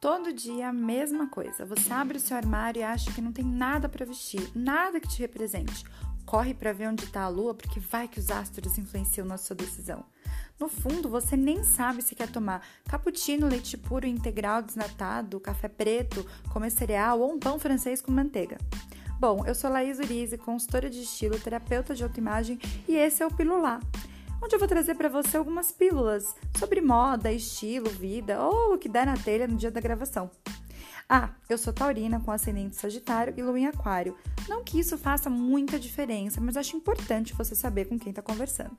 Todo dia a mesma coisa. Você abre o seu armário e acha que não tem nada para vestir, nada que te represente. Corre para ver onde está a lua, porque vai que os astros influenciam na sua decisão. No fundo, você nem sabe se quer tomar cappuccino, leite puro integral desnatado, café preto, comer cereal ou um pão francês com manteiga. Bom, eu sou Laís Urize, consultora de estilo, terapeuta de autoimagem e esse é o Pilular onde eu vou trazer para você algumas pílulas sobre moda, estilo, vida ou o que der na telha no dia da gravação. Ah, eu sou taurina com ascendente sagitário e lua em aquário. Não que isso faça muita diferença, mas acho importante você saber com quem está conversando.